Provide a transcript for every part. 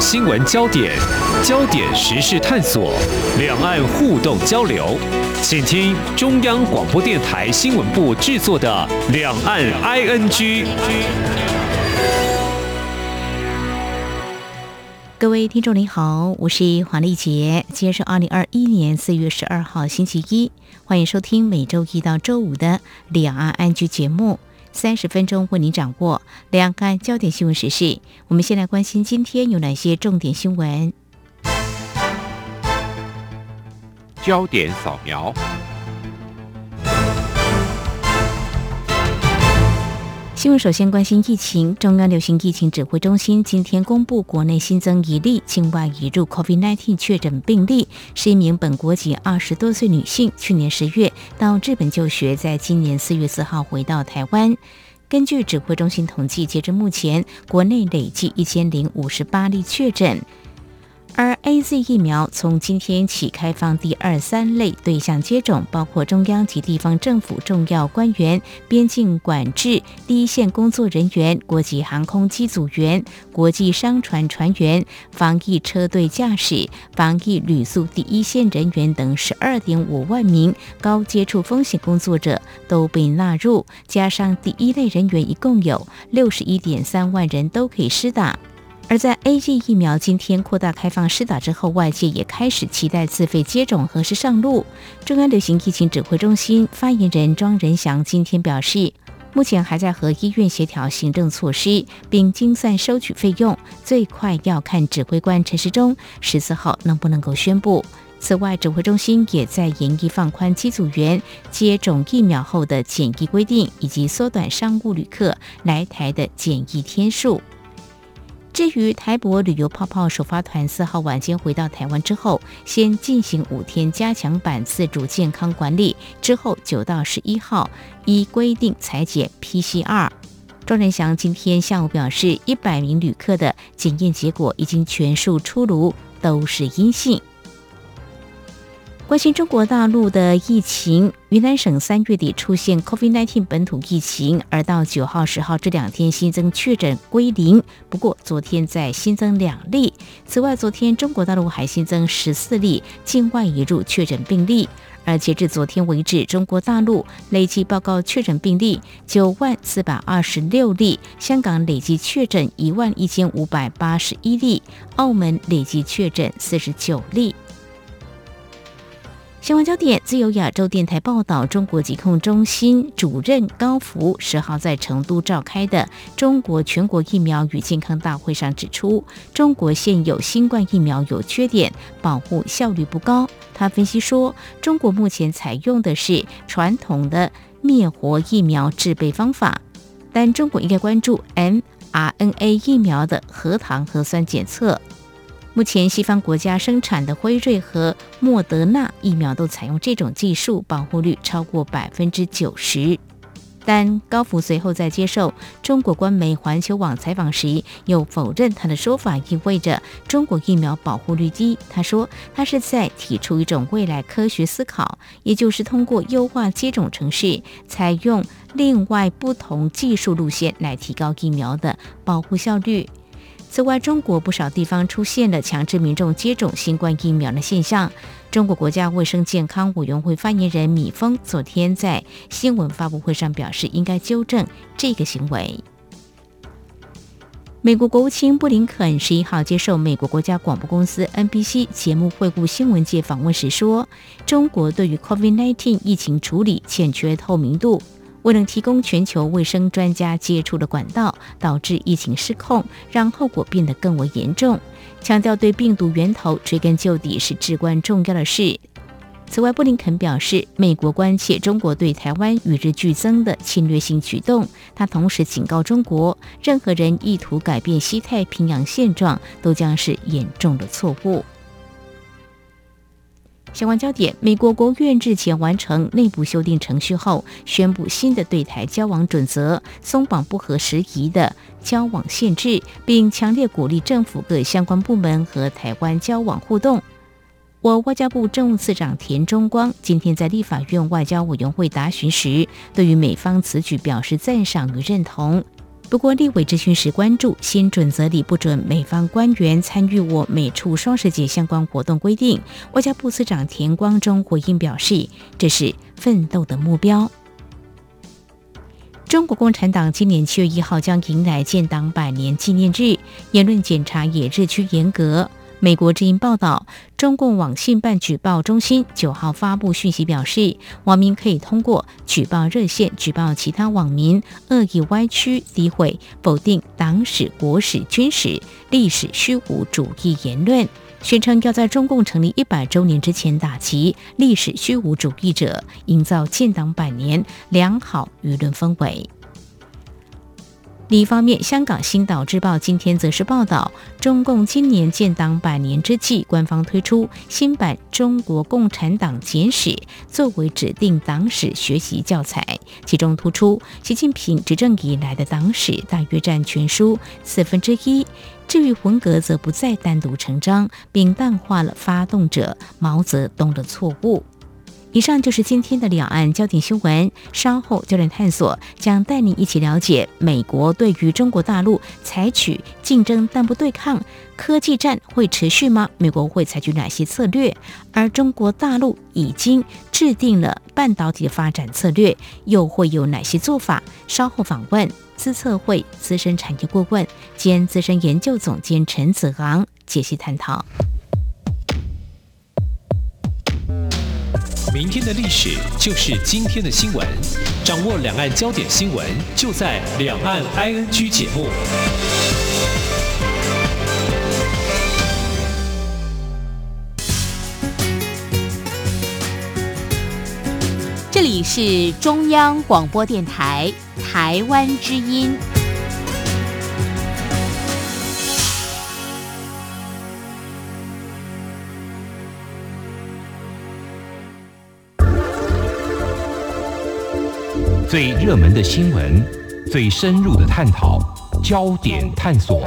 新闻焦点、焦点时事探索、两岸互动交流，请听中央广播电台新闻部制作的《两岸 ING》。各位听众您好，我是黄丽杰，今天是二零二一年四月十二号星期一，欢迎收听每周一到周五的《两岸 ING》节目。三十分钟为您掌握两岸焦点新闻时事。我们先来关心今天有哪些重点新闻。焦点扫描。新闻首先关心疫情，中央流行疫情指挥中心今天公布，国内新增一例境外移入 COVID-19 确诊病例，是一名本国籍二十多岁女性，去年十月到日本就学，在今年四月四号回到台湾。根据指挥中心统计，截至目前，国内累计一千零五十八例确诊。而 A Z 疫苗从今天起开放第二三类对象接种，包括中央及地方政府重要官员、边境管制第一线工作人员、国际航空机组员、国际商船船员、防疫车队驾驶、防疫旅宿第一线人员等十二点五万名高接触风险工作者都被纳入，加上第一类人员，一共有六十一点三万人都可以施打。而在 A G 疫苗今天扩大开放施打之后，外界也开始期待自费接种何时上路。中央流行疫情指挥中心发言人庄仁祥今天表示，目前还在和医院协调行政措施，并精算收取费用，最快要看指挥官陈时中十四号能不能够宣布。此外，指挥中心也在研议放宽机组员接种疫苗后的检疫规定，以及缩短商务旅客来台的检疫天数。至于台博旅游泡泡首发团四号晚间回到台湾之后，先进行五天加强版自主健康管理，之后九到十一号依规定裁剪 PCR。庄仁祥今天下午表示，一百名旅客的检验结果已经全数出炉，都是阴性。关心中国大陆的疫情，云南省三月底出现 COVID-19 本土疫情，而到九号、十号这两天新增确诊归零。不过昨天再新增两例。此外，昨天中国大陆还新增十四例境外移入确诊病例。而截至昨天为止，中国大陆累计报告确诊病例九万四百二十六例，香港累计确诊一万一千五百八十一例，澳门累计确诊四十九例。新闻焦点：自由亚洲电台报道，中国疾控中心主任高福十号在成都召开的中国全国疫苗与健康大会上指出，中国现有新冠疫苗有缺点，保护效率不高。他分析说，中国目前采用的是传统的灭活疫苗制备方法，但中国应该关注 mRNA 疫苗的核糖核酸检测。目前，西方国家生产的辉瑞和莫德纳疫苗都采用这种技术，保护率超过百分之九十。但高福随后在接受中国官媒环球网采访时，又否认他的说法意味着中国疫苗保护率低。他说，他是在提出一种未来科学思考，也就是通过优化接种程序，采用另外不同技术路线来提高疫苗的保护效率。此外，中国不少地方出现了强制民众接种新冠疫苗的现象。中国国家卫生健康委员会发言人米峰昨天在新闻发布会上表示，应该纠正这个行为。美国国务卿布林肯十一号接受美国国家广播公司 NBC 节目惠顾新闻界访问时说，中国对于 COVID-19 疫情处理欠缺透明度。未能提供全球卫生专家接触的管道，导致疫情失控，让后果变得更为严重。强调对病毒源头追根究底是至关重要的事。此外，布林肯表示，美国关切中国对台湾与日俱增的侵略性举动。他同时警告中国，任何人意图改变西太平洋现状，都将是严重的错误。相关焦点：美国国务院日前完成内部修订程序后，宣布新的对台交往准则，松绑不合时宜的交往限制，并强烈鼓励政府各相关部门和台湾交往互动。我外交部政务次长田中光今天在立法院外交委员会答询时，对于美方此举表示赞赏与认同。不过，立委质询时关注新准则里不准美方官员参与我美处双十节相关活动规定。外交部司长田光中回应表示，这是奋斗的目标。中国共产党今年七月一号将迎来建党百年纪念日，言论检查也日趋严格。美国之音报道，中共网信办举报中心九号发布讯息表示，网民可以通过举报热线举报其他网民恶意歪曲、诋毁、否定党史、国史、军史、历史虚无主义言论，宣称要在中共成立一百周年之前打击历史虚无主义者，营造建党百年良好舆论氛围。另一方面，香港《星岛日报》今天则是报道，中共今年建党百年之际，官方推出新版《中国共产党简史》作为指定党史学习教材，其中突出习近平执政以来的党史大约占全书四分之一，至于文革则不再单独成章，并淡化了发动者毛泽东的错误。以上就是今天的两岸焦点新闻。稍后焦点探索将带您一起了解美国对于中国大陆采取竞争但不对抗科技战会持续吗？美国会采取哪些策略？而中国大陆已经制定了半导体的发展策略，又会有哪些做法？稍后访问资策会资深产业顾问兼资深研究总监陈子昂解析探讨。明天的历史就是今天的新闻，掌握两岸焦点新闻，就在《两岸 ING》节目。这里是中央广播电台台湾之音。最热门的新闻，最深入的探讨，焦点探索。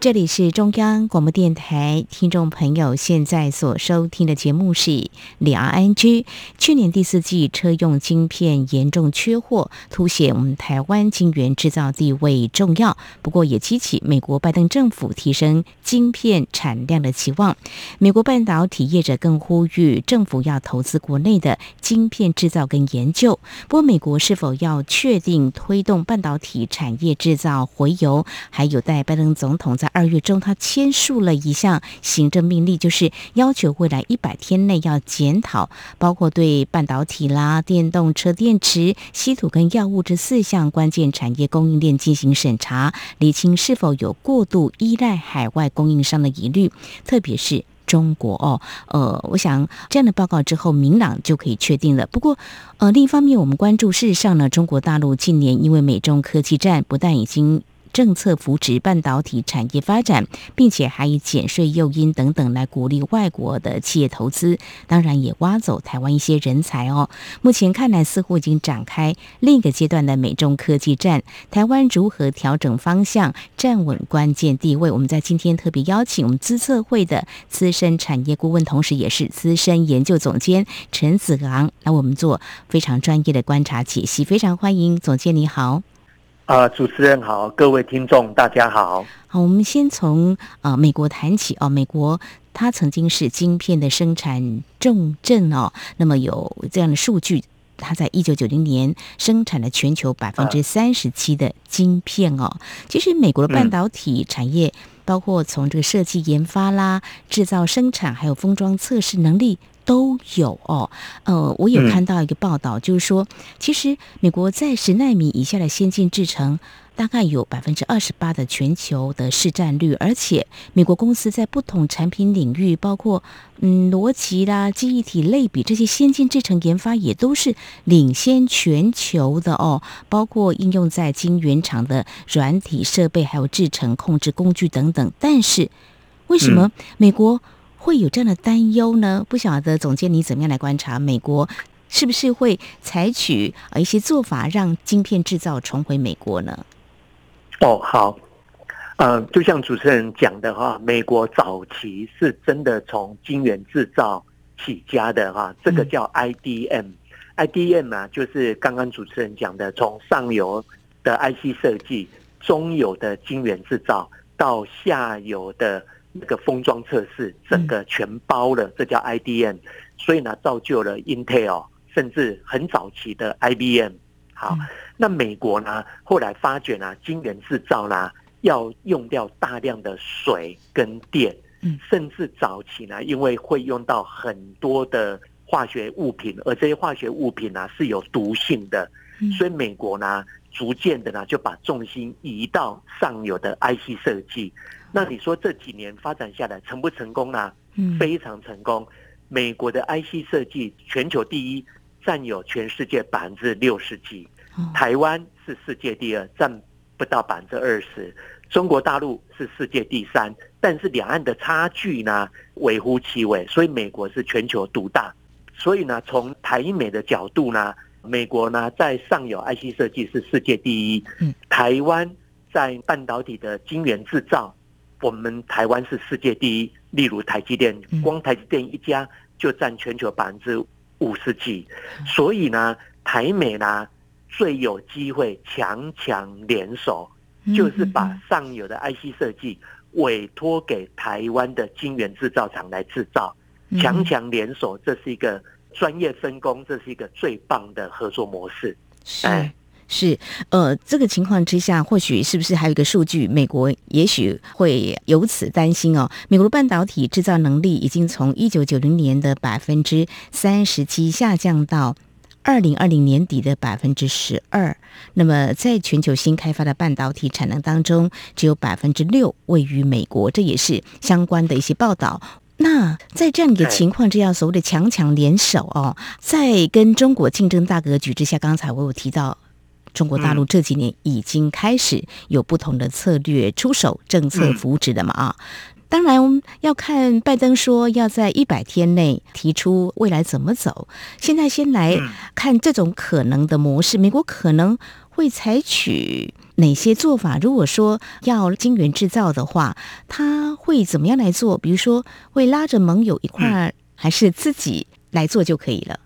这里是中央广播电台，听众朋友现在所收听的节目是两岸 ING。去年第四季车用晶片严重缺货，凸显我们台湾晶圆制造地位重要。不过也激起美国拜登政府提升晶片产量的期望。美国半导体业者更呼吁政府要投资国内的晶片制造跟研究。不过，美国是否要确定推动半导体产业制造回游，还有待拜登总统在。二月中，他签署了一项行政命令，就是要求未来一百天内要检讨，包括对半导体啦、电动车电池、稀土跟药物这四项关键产业供应链进行审查，厘清是否有过度依赖海外供应商的疑虑，特别是中国哦。呃，我想这样的报告之后，明朗就可以确定了。不过，呃，另一方面，我们关注事实上呢，中国大陆近年因为美中科技战，不但已经政策扶持半导体产业发展，并且还以减税诱因等等来鼓励外国的企业投资，当然也挖走台湾一些人才哦。目前看来，似乎已经展开另一个阶段的美中科技战。台湾如何调整方向，站稳关键地位？我们在今天特别邀请我们资策会的资深产业顾问，同时也是资深研究总监陈子昂，来我们做非常专业的观察解析。非常欢迎总监，你好。啊，主持人好，各位听众大家好。好，我们先从啊美国谈起哦。美国它曾经是晶片的生产重镇哦，那么有这样的数据，它在一九九零年生产了全球百分之三十七的晶片哦。其实美国的半导体产业，包括从这个设计研发啦、制造生产，还有封装测试能力。都有哦，呃，我有看到一个报道，就是说，其实美国在十纳米以下的先进制程，大概有百分之二十八的全球的市占率，而且美国公司在不同产品领域，包括嗯逻辑啦、记忆体类比这些先进制程研发，也都是领先全球的哦，包括应用在晶圆厂的软体设备，还有制程控制工具等等。但是，为什么美国？会有这样的担忧呢？不晓得总监你怎么样来观察美国是不是会采取呃一些做法，让晶片制造重回美国呢？哦，好，呃，就像主持人讲的哈，美国早期是真的从晶圆制造起家的哈，这个叫 IDM IDM 啊，就是刚刚主持人讲的，从上游的 IC 设计、中游的晶圆制造到下游的那个封装测试，整个全包了，这叫 IDM。所以呢，造就了 Intel，甚至很早期的 IBM。好，那美国呢，后来发觉呢，晶圆制造呢，要用掉大量的水跟电，甚至早期呢，因为会用到很多的化学物品，而这些化学物品呢是有毒性的，所以美国呢，逐渐的呢就把重心移到上游的 IC 设计。那你说这几年发展下来成不成功呢？非常成功。美国的 IC 设计全球第一，占有全世界百分之六十几。台湾是世界第二，占不到百分之二十。中国大陆是世界第三，但是两岸的差距呢微乎其微，所以美国是全球独大。所以呢，从台美的角度呢，美国呢在上游 IC 设计是世界第一。嗯，台湾在半导体的晶圆制造，我们台湾是世界第一。例如台积电，光台积电一家就占全球百分之五十几，所以呢，台美呢最有机会强强联手，就是把上游的 IC 设计委托给台湾的晶圆制造厂来制造，强强联手，这是一个专业分工，这是一个最棒的合作模式。哎。是，呃，这个情况之下，或许是不是还有一个数据？美国也许会由此担心哦。美国的半导体制造能力已经从一九九零年的百分之三十七下降到二零二零年底的百分之十二。那么，在全球新开发的半导体产能当中，只有百分之六位于美国，这也是相关的一些报道。那在这样一个情况之下，所谓的强强联手哦，在跟中国竞争大格局之下，刚才我有提到。中国大陆这几年已经开始有不同的策略出手，政策扶持的嘛啊，当然要看拜登说要在一百天内提出未来怎么走。现在先来看这种可能的模式，美国可能会采取哪些做法？如果说要晶圆制造的话，他会怎么样来做？比如说会拉着盟友一块儿，还是自己来做就可以了？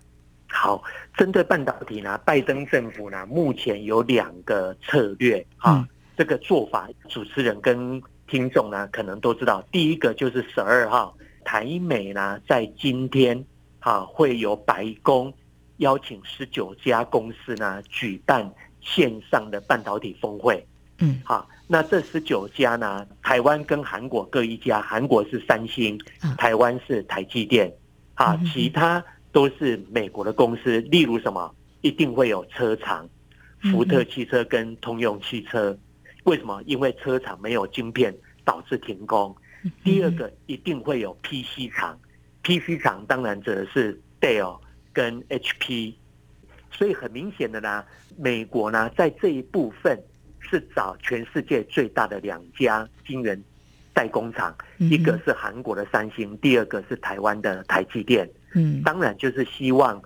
好。针对半导体呢，拜登政府呢目前有两个策略啊，这个做法主持人跟听众呢可能都知道。第一个就是十二号台美呢在今天啊会有白宫邀请十九家公司呢举办线上的半导体峰会。嗯，好，那这十九家呢，台湾跟韩国各一家，韩国是三星，台湾是台积电，啊，其他。都是美国的公司，例如什么，一定会有车厂，福特汽车跟通用汽车。为什么？因为车厂没有晶片，导致停工。第二个，一定会有 PC 厂，PC 厂当然指的是 Dell 跟 HP。所以很明显的呢，美国呢在这一部分是找全世界最大的两家晶圆代工厂，一个是韩国的三星，第二个是台湾的台积电。嗯，当然就是希望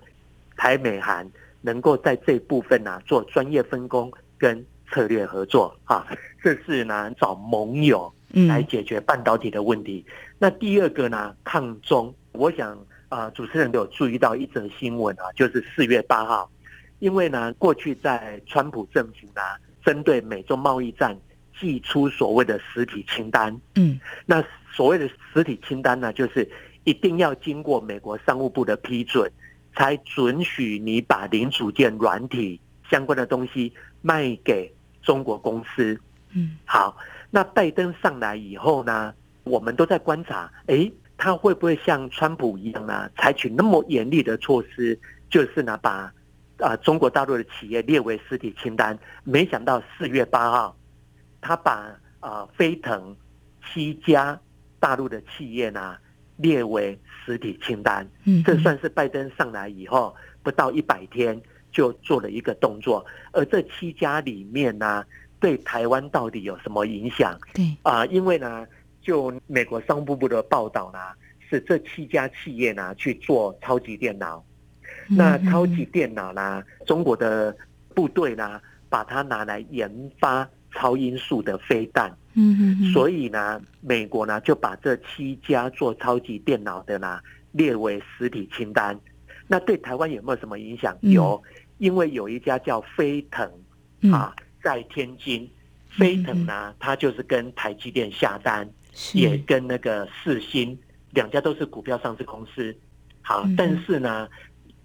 台美韩能够在这部分呢做专业分工跟策略合作啊，这是呢找盟友来解决半导体的问题。那第二个呢抗中，我想啊主持人都有注意到一则新闻啊，就是四月八号，因为呢过去在川普政府呢针对美中贸易战寄出所谓的实体清单，嗯，那所谓的实体清单呢就是。一定要经过美国商务部的批准，才准许你把零组件、软体相关的东西卖给中国公司。嗯，好，那拜登上来以后呢，我们都在观察，哎，他会不会像川普一样呢，采取那么严厉的措施，就是呢，把啊中国大陆的企业列为实体清单？没想到四月八号，他把啊飞腾七家大陆的企业呢。列为实体清单，嗯，这算是拜登上来以后不到一百天就做了一个动作。而这七家里面呢，对台湾到底有什么影响？对啊，因为呢，就美国商务部的报道呢，是这七家企业呢去做超级电脑。那超级电脑呢，中国的部队呢，把它拿来研发超音速的飞弹。嗯嗯，所以呢，美国呢就把这七家做超级电脑的呢列为实体清单。那对台湾有没有什么影响？嗯。有，因为有一家叫飞腾嗯，啊，在天津，飞腾呢，它就是跟台积电下单，也跟那个世新两家都是股票上市公司。好嗯，但是呢，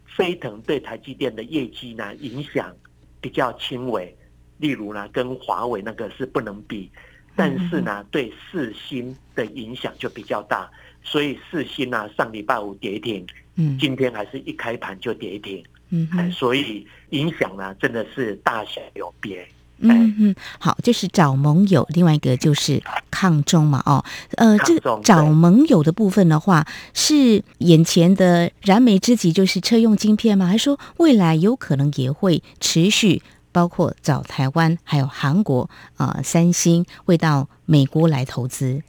飞腾对台积电的业绩呢影响比较轻微，例如呢，跟华为那个是不能比，但是呢，对四新的影响就比较大，所以四新呢上礼拜五跌停，嗯今天还是一开盘就跌停，哎，嗯哼所以影响呢真的是大小有别。嗯嗯，好，就是找盟友，另外一个就是抗中嘛，哦，呃，这找盟友的部分的话，是眼前的燃眉之急，就是车用晶片吗？还是说未来有可能也会持续，包括找台湾还有韩国呃三星会到美国来投资？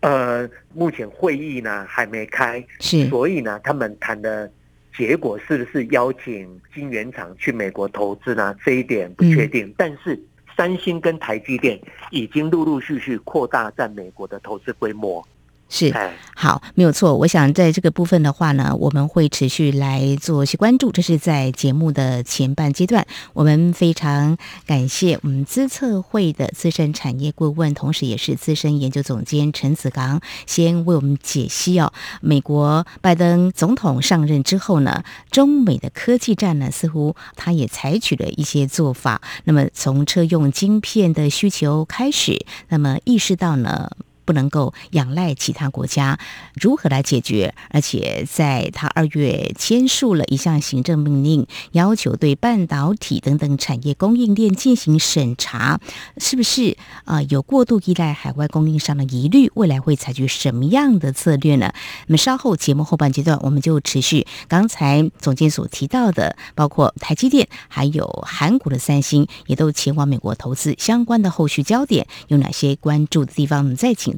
呃，目前会议呢还没开，是，所以呢，他们谈的结果是不是邀请晶圆厂去美国投资呢？这一点不确定。但是三星跟台积电已经陆陆续续扩大在美国的投资规模。是，哎，好，没有错。我想在这个部分的话呢，我们会持续来做一些关注。这是在节目的前半阶段，我们非常感谢我们资策会的资深产业顾问，同时也是资深研究总监陈子刚，先为我们解析哦。美国拜登总统上任之后呢，中美的科技战呢，似乎他也采取了一些做法。那么从车用晶片的需求开始，那么意识到呢。不能够仰赖其他国家，如何来解决？而且在他二月签署了一项行政命令，要求对半导体等等产业供应链进行审查，是不是啊、有过度依赖海外供应商的疑虑？未来会采取什么样的策略呢？那么稍后节目后半阶段，我们就持续刚才总监所提到的，包括台积电还有韩国的三星，也都前往美国投资，相关的后续焦点有哪些关注的地方？我们再请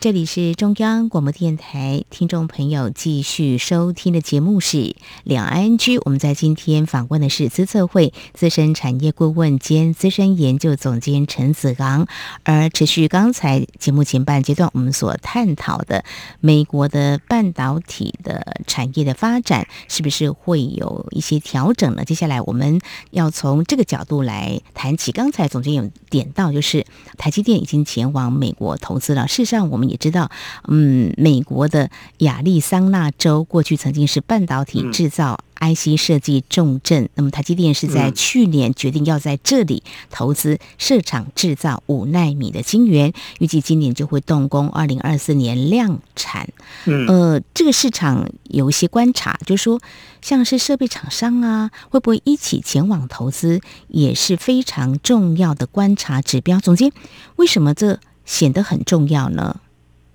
这里是中央广播电台，听众朋友继续收听的节目是两岸居。我们在今天访问的是资策会资深产业顾问兼资深研究总监陈子昂。而持续刚才节目前半阶段我们所探讨的美国的半导体的产业的发展，是不是会有一些调整呢？接下来我们要从这个角度来谈起。刚才总监有点到，就是台积电已经前往美国投资了。事实上，我们也知道，嗯，美国的亚利桑那州过去曾经是半导体制造 IC 设计重镇。那么台积电是在嗯去年决定要在这里投资设厂制造五纳米的晶圆，预计今年就会动工，二零二四年量产。嗯，呃，这个市场有一些观察，就是说，像是设备厂商啊，会不会一起前往投资，也是非常重要的观察指标。总监，为什么这显得很重要呢？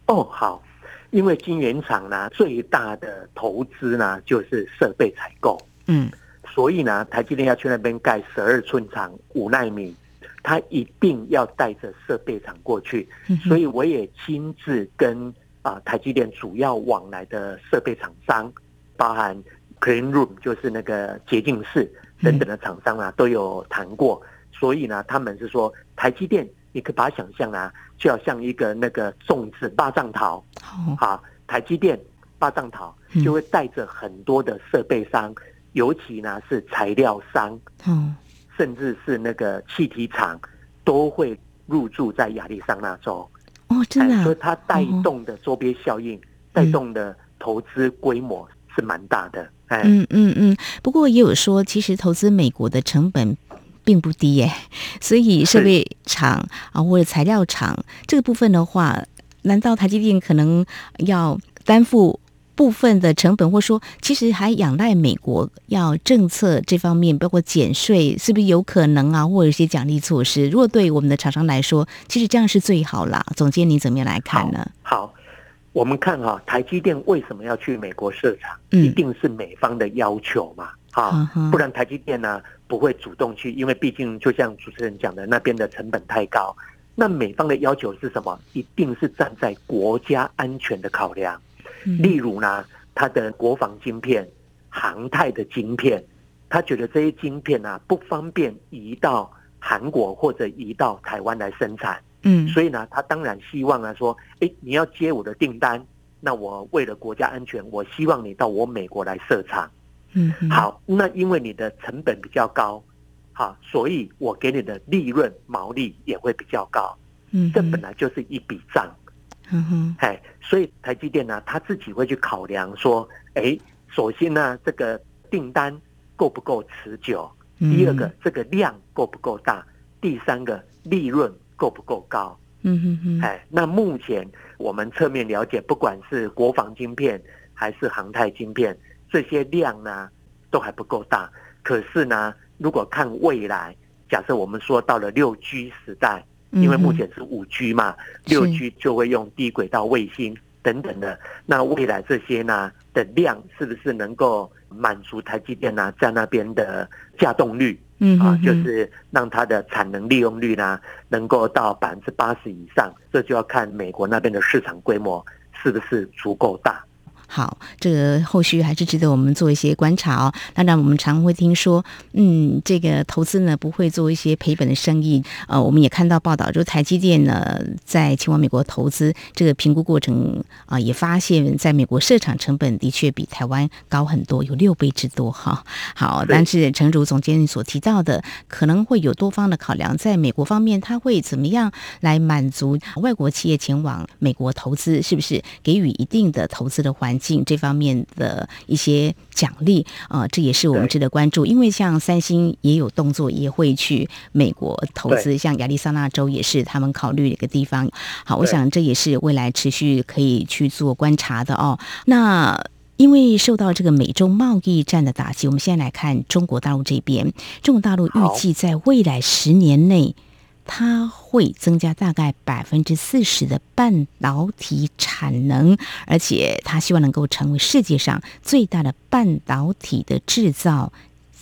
哦，好，因为晶圆厂呢最大的投资呢就是设备采购，嗯所以呢，台积电要去那边盖十二寸厂五纳米，他一定要带着设备厂过去。嗯所以我也亲自跟啊、台积电主要往来的设备厂商，包含 Clean Room 就是那个洁净室等等的厂商啊，都有谈过。所以呢，他们是说台积电，你可以把它想象啊，就要像一个那个粽子八丈桃好，啊，台积电八丈桃嗯就会带着很多的设备商，尤其呢是材料商，哦，甚至是那个气体厂，都会入驻在亚利桑那州。哦，真的所以它带动的周边效应、带动的投资规模是蛮大的。哎，嗯嗯嗯。不过也有说，其实投资美国的成本并不低耶，所以设备厂啊或者材料厂这个部分的话，难道台积电可能要担负？部分的成本，或说其实还仰赖美国要政策这方面，包括减税，是不是有可能啊？或者一些奖励措施？如果对我们的厂商来说，其实这样是最好啦。总监，你怎么样来看呢？好，我们看哈，台积电为什么要去美国设厂？嗯一定是美方的要求嘛，哈、不然台积电呢不会主动去，因为毕竟就像主持人讲的，那边的成本太高。那美方的要求是什么？一定是站在国家安全的考量，嗯例如呢，它的国防晶片、航太的晶片，他觉得这些晶片呢、不方便移到韩国或者移到台湾来生产。嗯所以呢，他当然希望呢说，哎，你要接我的订单，那我为了国家安全，我希望你到我美国来设厂。嗯，好，那因为你的成本比较高，好，所以我给你的利润毛利也会比较高。嗯，这本来就是一笔账，嗯哼，哎，所以台积电呢，他自己会去考量说，哎，首先呢，这个订单够不够持久？第二个，这个量够不够大？第三个，利润够不够高？嗯哼哼，哎，那目前我们侧面了解，不管是国防晶片还是航太晶片，这些量呢都还不够大。可是呢，如果看未来，假设我们说到了六 G 时代，因为目前是五 G 嘛，六 G 就会用低轨道卫星等等的。那未来这些呢的量是不是能够满足台积电呢在那边的架动率？啊，就是让它的产能利用率呢能够到百分之八十以上，这就要看美国那边的市场规模是不是足够大。好，这个后续还是值得我们做一些观察哦。当然，我们常会听说，嗯，这个投资呢不会做一些赔本的生意。呃，我们也看到报道，就台积电呢在前往美国投资这个评估过程啊、也发现在美国设厂成本的确比台湾高很多，有六倍之多哈。好，但是陈如总监所提到的，可能会有多方的考量，在美国方面，他会怎么样来满足外国企业前往美国投资？是不是给予一定的投资的环境这方面的一些奖励？啊，这也是我们值得关注。因为像三星也有动作，也会去美国投资，像亚利桑那州也是他们考虑的一个地方。好，我想这也是未来持续可以去做观察的哦。那因为受到这个美中贸易战的打击，我们现在来看中国大陆这边。中国大陆预计在未来十年内，它会增加大概百分之四十的半导体产能，而且它希望能够成为世界上最大的半导体的制造。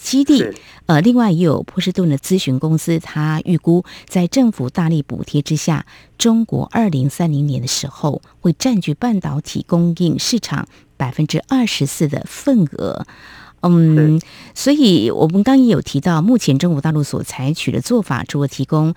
基地，呃，另外也有波士顿的咨询公司，它预估在政府大力补贴之下，中国二零三零年的时候会占据半导体供应市场百分之二十四的份额。嗯，所以我们刚刚也有提到，目前中国大陆所采取的做法，除了提供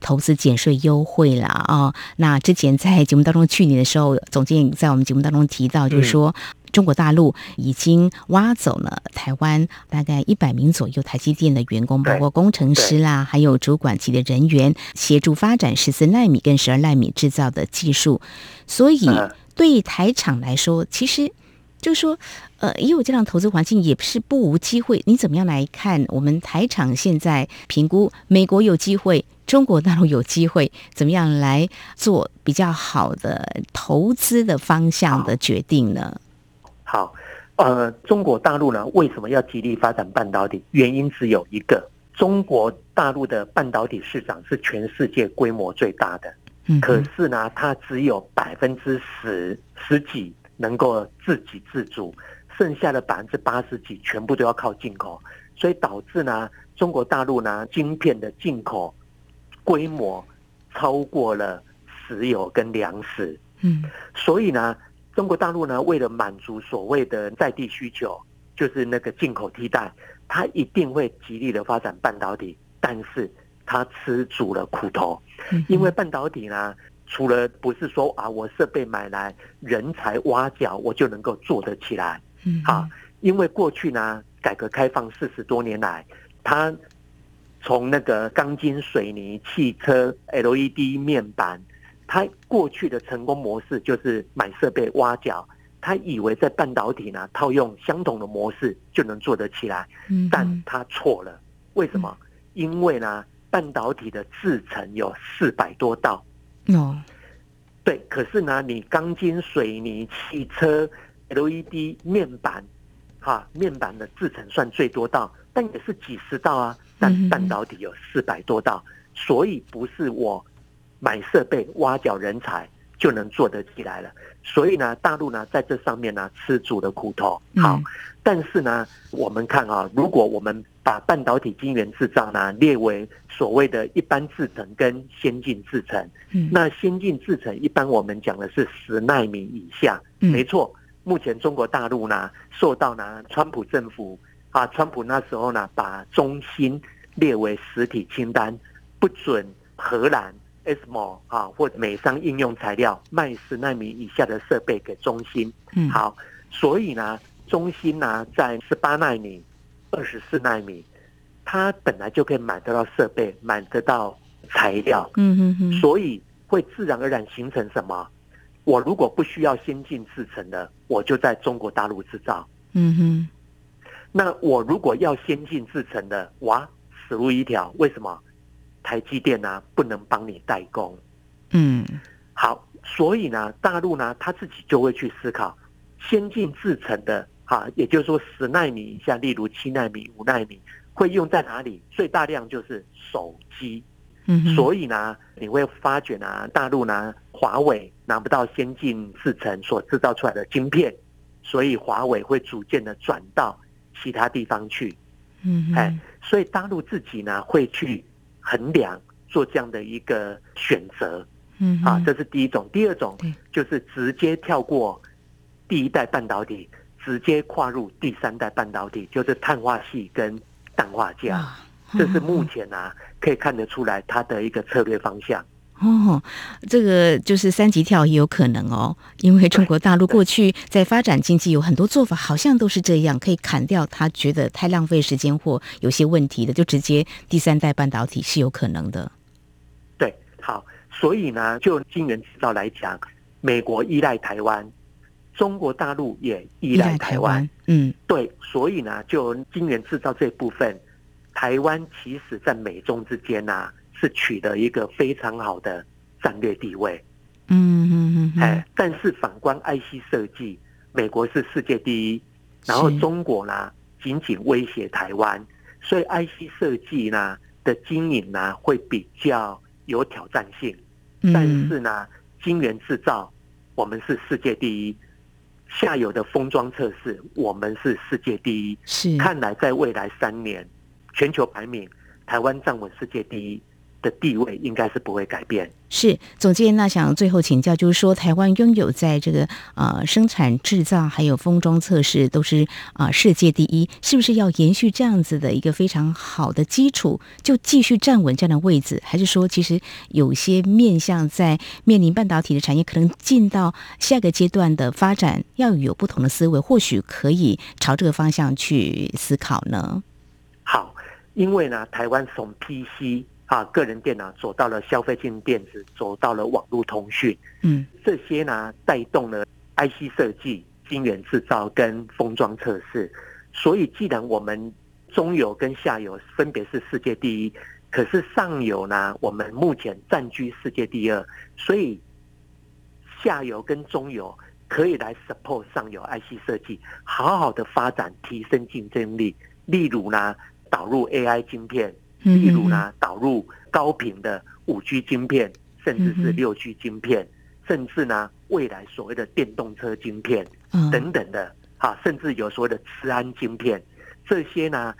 投资减税优惠啦啊、那之前在节目当中，去年的时候，总监在我们节目当中提到，就是说。中国大陆已经挖走了台湾大概一百名左右台积电的员工，包括工程师啦，还有主管级的人员，协助发展十四纳米跟十二纳米制造的技术。所以嗯对台厂来说，其实就是说，呃，也有这样投资环境，也是不无机会。你怎么样来看我们台厂现在评估美国有机会？中国大陆有机会，怎么样来做比较好的投资的方向的决定呢？好，呃，中国大陆呢为什么要极力发展半导体？原因只有一个：中国大陆的半导体市场是全世界规模最大的。嗯，可是呢，它只有百分之十十几能够自给自足，剩下的百分之八十几全部都要靠进口，所以导致呢，中国大陆呢晶片的进口规模超过了石油跟粮食，嗯。所以呢，中国大陆呢为了满足所谓的在地需求，就是那个进口替代，它一定会极力的发展半导体，但是它吃足了苦头。因为半导体呢，除了不是说啊，我设备买来，人才挖角我就能够做得起来嗯啊。因为过去呢，改革开放四十多年来，它从那个钢筋、水泥、汽车、LED 面板，它过去的成功模式就是买设备挖角。他以为在半导体呢套用相同的模式就能做得起来，嗯但他错了。为什么？因为呢，半导体的制程有四百多道，哦，对。可是呢，你钢筋、水泥、汽车、LED 面板，哈，面板的制成算最多道，但也是几十道啊。嗯但半导体有四百多道，所以不是我买设备挖角人才就能做得起来了。所以呢，大陆呢在这上面呢吃足了苦头。好，但是呢，我们看啊，如果我们把半导体晶圆制造呢列为所谓的一般制程跟先进制程，那先进制程一般我们讲的是十纳米以下。没错，目前中国大陆呢受到呢川普政府啊，川普那时候呢把中芯列为实体清单，不准荷兰。SMO 啊，或美商应用材料卖十纳米以下的设备给中芯，嗯，好，所以呢，中芯呢在十八纳米、二十四纳米，它本来就可以买得到设备，买得到材料，嗯哼哼，所以会自然而然形成什么？我如果不需要先进制成的，我就在中国大陆制造，嗯哼，那我如果要先进制成的，哇，死路一条，为什么？台积电呢不能帮你代工，嗯，好，所以呢，大陆呢他自己就会去思考先进制成的哈，也就是说十纳米以下，例如七纳米、五纳米，会用在哪里？最大量就是手机，嗯，所以呢，你会发觉呢，大陆呢，华为拿不到先进制程所制造出来的晶片，所以华为会逐渐的转到其他地方去，嗯，哎，所以大陆自己呢会去。衡量做这样的一个选择，嗯啊，这是第一种。第二种就是直接跳过第一代半导体，直接跨入第三代半导体，就是碳化系跟氮化镓。这是目前啊可以看得出来它的一个策略方向。哦，这个就是三级跳也有可能哦，因为中国大陆过去在发展经济有很多做法，好像都是这样，可以砍掉他觉得太浪费时间或有些问题的，就直接第三代半导体是有可能的。对，好，所以呢，就晶圆制造来讲，美国依赖台湾，中国大陆也依赖台湾。嗯，对，所以呢，就晶圆制造这部分，台湾其实在美中之间呢。是取得一个非常好的战略地位，嗯嗯嗯，哎，但是反观 IC 设计，美国是世界第一，然后中国呢仅仅威胁台湾，所以 IC 设计呢的经营呢会比较有挑战性，但是呢，晶圆制造我们是世界第一，下游的封装测试我们是世界第一，是看来在未来三年全球排名，台湾站稳世界第一。的地位应该是不会改变。是总监，那想最后请教，就是说台湾拥有在这个呃生产制造还有封装测试都是啊世界第一，是不是要延续这样子的一个非常好的基础，就继续站稳这样的位置？还是说其实有些面向在面临半导体的产业可能进到下个阶段的发展，要有不同的思维，或许可以朝这个方向去思考呢？好，因为呢，台湾从 PC。啊，个人电脑走到了消费性电子，走到了网络通讯，嗯，这些呢带动了 IC 设计、晶圆制造跟封装测试。所以，既然我们中游跟下游分别是世界第一，可是上游呢，我们目前占据世界第二，所以下游跟中游可以来 support 上游 IC 设计，好好的发展，提升竞争力。例如呢，导入 AI 晶片。例如呢，导入高频的五 G 晶片，甚至是六 G 晶片，甚至呢，未来所谓的电动车晶片等等的，哈，甚至有所谓的磁安晶片，这些呢，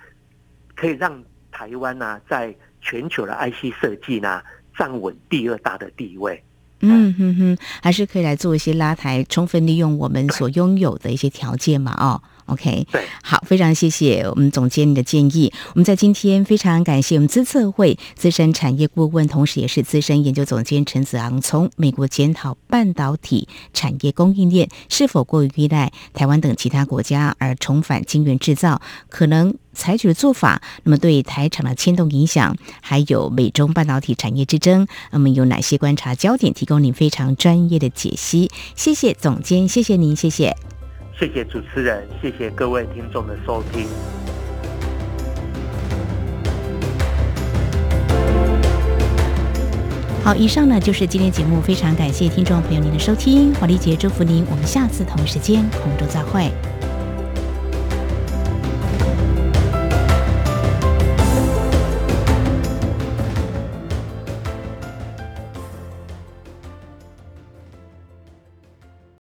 可以让台湾呢，在全球的 IC 设计呢，站稳第二大的地位。嗯哼哼，还是可以来做一些拉抬，充分利用我们所拥有的一些条件嘛，哦。OK，对，好，非常谢谢我们总监你的建议。我们在今天非常感谢我们资策会资深产业顾问，同时也是资深研究总监陈子昂，从美国检讨半导体产业供应链是否过于依赖台湾等其他国家，而重返晶圆制造可能采取的做法，那么对台厂的牵动影响，还有美中半导体产业之争，那么有哪些观察焦点，提供您非常专业的解析。谢谢总监，谢谢您，谢谢。谢谢主持人，谢谢各位听众的收听。好，以上呢就是今天节目，非常感谢听众朋友您的收听，华丽姐祝福您，我们下次同一时间空中再会。